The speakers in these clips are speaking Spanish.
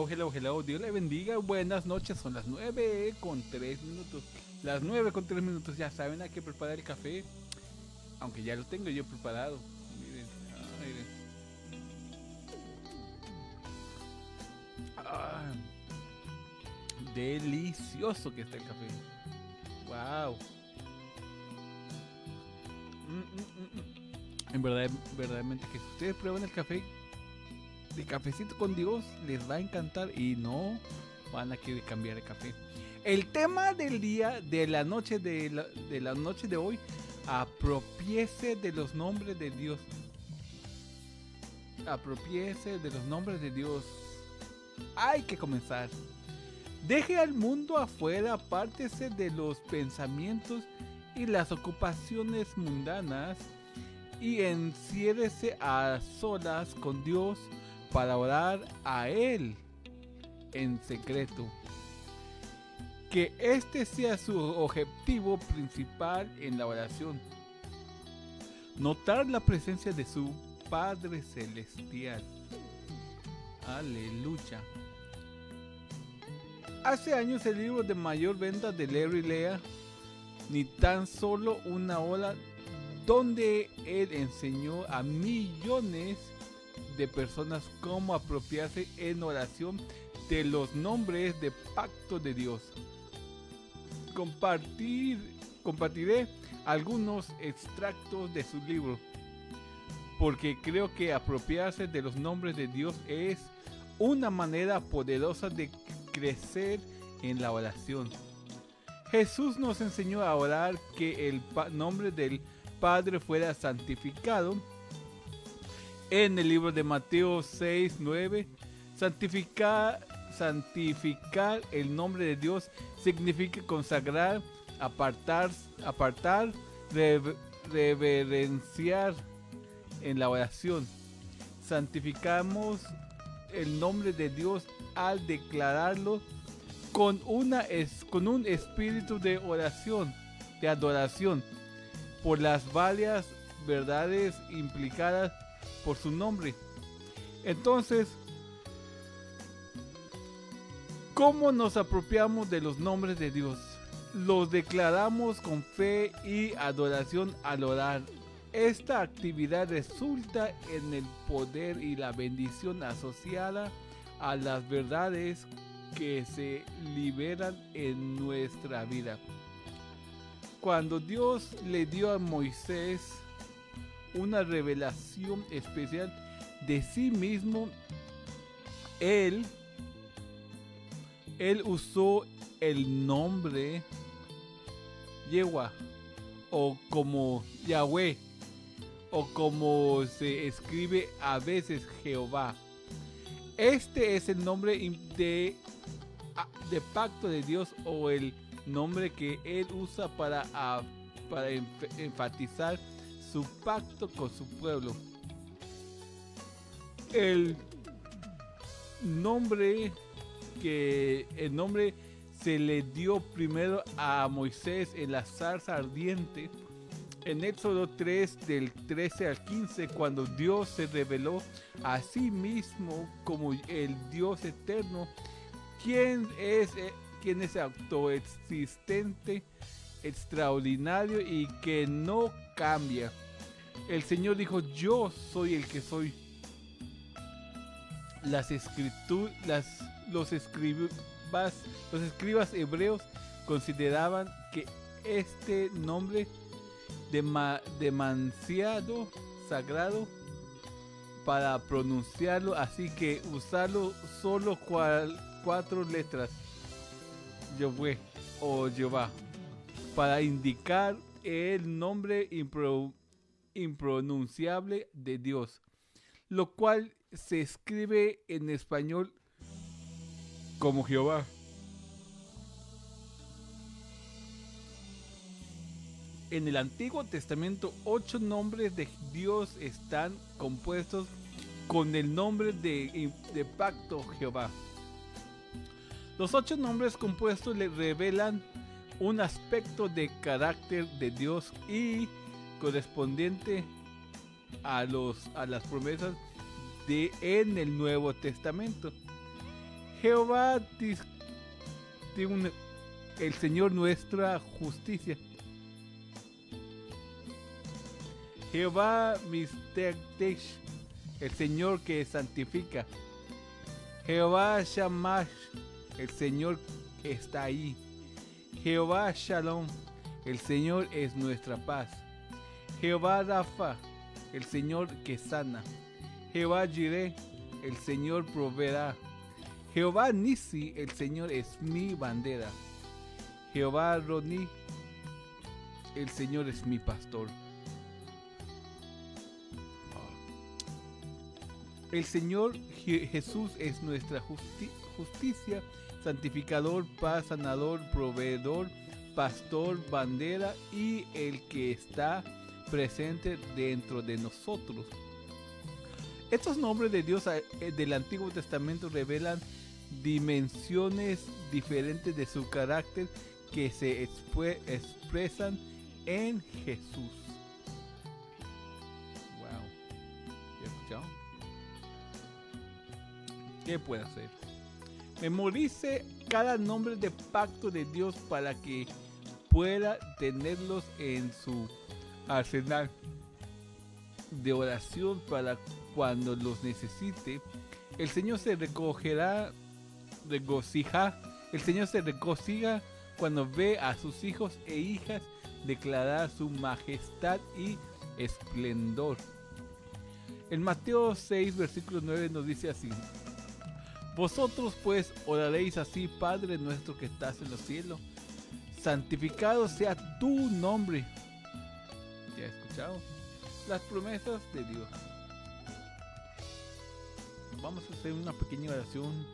hello, hello, hello. Dios le bendiga. Buenas noches. Son las 9 con 3 minutos. Las 9 con 3 minutos. Ya saben, hay que preparar el café. Aunque ya lo tengo yo preparado. Miren, ah, miren. Ah, delicioso que está el café. Wow. Mm, mm, mm, mm. En verdad, verdaderamente que si ustedes prueban el café de cafecito con Dios, les va a encantar y no van a querer cambiar de café. El tema del día, de la noche de la, de la noche de hoy, apropiese de los nombres de Dios. Apropiese de los nombres de Dios. Hay que comenzar. Deje al mundo afuera, apártese de los pensamientos y las ocupaciones mundanas y enciérrese a solas con Dios para orar a Él en secreto. Que este sea su objetivo principal en la oración. Notar la presencia de su Padre Celestial. Aleluya. Hace años el libro de mayor venta de Larry Lea, ni tan solo una hora donde él enseñó a millones de personas cómo apropiarse en oración de los nombres de pacto de Dios. Compartir, compartiré algunos extractos de su libro, porque creo que apropiarse de los nombres de Dios es una manera poderosa de crecer en la oración. Jesús nos enseñó a orar que el nombre del Padre fuera santificado. En el libro de Mateo 6, 9, santificar, santificar el nombre de Dios significa consagrar, apartar, apartar, reverenciar en la oración. Santificamos el nombre de Dios al declararlo con, una, con un espíritu de oración, de adoración, por las varias verdades implicadas por su nombre. Entonces, ¿cómo nos apropiamos de los nombres de Dios? Los declaramos con fe y adoración al orar. Esta actividad resulta en el poder y la bendición asociada a las verdades que se liberan en nuestra vida. Cuando Dios le dio a Moisés una revelación especial de sí mismo, él, él usó el nombre Yehua o como Yahweh o como se escribe a veces Jehová. Este es el nombre de, de pacto de Dios o el nombre que Él usa para, para enfatizar su pacto con su pueblo. El nombre que el nombre se le dio primero a Moisés en la zarza ardiente en Éxodo 3 del 13 al 15 cuando Dios se reveló a sí mismo como el Dios eterno, quien es, eh, quien es autoexistente, extraordinario y que no cambia. El Señor dijo, yo soy el que soy. Las escrituras, las, los, escribas, los escribas hebreos consideraban que este nombre demasiado sagrado para pronunciarlo, así que usarlo solo cuatro letras, Yahweh o Jehová, para indicar el nombre impronunciable de Dios, lo cual se escribe en español como Jehová. En el Antiguo Testamento, ocho nombres de Dios están compuestos con el nombre de, pacto Jehová. Los ocho nombres compuestos le revelan un aspecto de carácter de Dios y correspondiente a, los, a las promesas de en el Nuevo Testamento. Jehová el Señor nuestra justicia. Jehová Mistektech, el Señor que santifica. Jehová Shamash, el Señor está ahí. Jehová Shalom, el Señor es nuestra paz. Jehová Rafa, el Señor que sana. Jehová Jireh, el Señor proveerá. Jehová Nisi, el Señor es mi bandera. Jehová Roni, el Señor es mi pastor. El Señor Jesús es nuestra justicia, santificador, paz, sanador, proveedor, pastor, bandera y el que está presente dentro de nosotros. Estos nombres de Dios eh, del Antiguo Testamento revelan dimensiones diferentes de su carácter que se expresan en Jesús. ¿Qué puede hacer? Memorice cada nombre de pacto de Dios para que pueda tenerlos en su arsenal de oración para cuando los necesite. El Señor se recogerá, regocija. El Señor se regocija cuando ve a sus hijos e hijas declarar su majestad y esplendor. En Mateo 6, versículo 9 nos dice así. Vosotros pues oraréis así, Padre nuestro que estás en los cielos, santificado sea tu nombre. ¿Ya escuchado? Las promesas de Dios. Vamos a hacer una pequeña oración.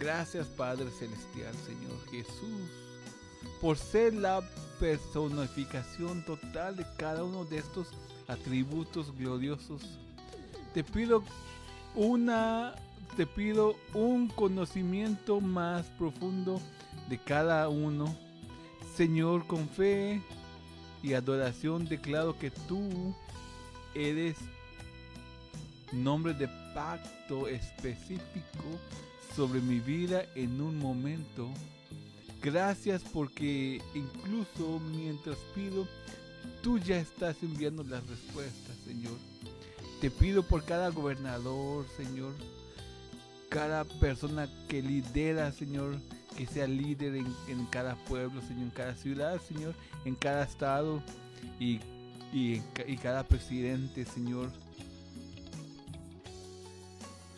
Gracias Padre Celestial, Señor Jesús, por ser la personificación total de cada uno de estos atributos gloriosos. Te pido una te pido un conocimiento más profundo de cada uno. Señor, con fe y adoración declaro que tú eres nombre de pacto específico sobre mi vida en un momento. Gracias porque incluso mientras pido, tú ya estás enviando las respuestas, Señor. Te pido por cada gobernador, Señor cada persona que lidera, Señor, que sea líder en, cada pueblo, Señor, en cada ciudad, Señor, en cada estado y, y, cada presidente, Señor,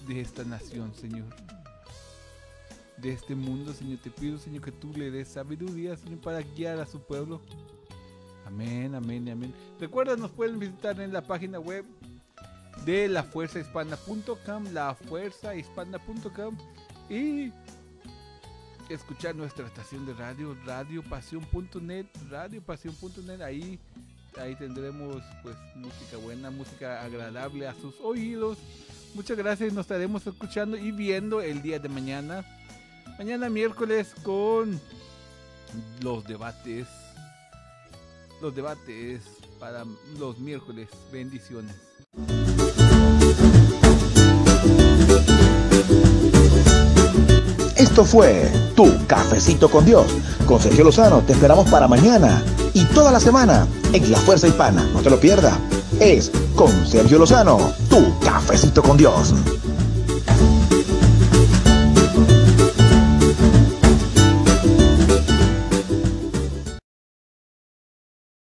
de esta nación, Señor. De este mundo, Señor, te pido, Señor, que tú le des sabiduría, Señor, para guiar a su pueblo. Amén, amén, amén. Recuerda, nos pueden visitar en la página web de lafuerzahispana.com, lafuerzahispana.com y escuchar nuestra estación de radio, radiopasión.net, radiopasión.net, ahí ahí tendremos pues música buena, música agradable a sus oídos. Muchas gracias, nos estaremos escuchando y viendo el día de mañana. Mañana miércoles con los debates. Los debates para los miércoles. Bendiciones. Esto fue Tu Cafecito con Dios. Con Sergio Lozano te esperamos para mañana y toda la semana en La Fuerza Hispana. No te lo pierdas. Es con Sergio Lozano, Tu Cafecito con Dios.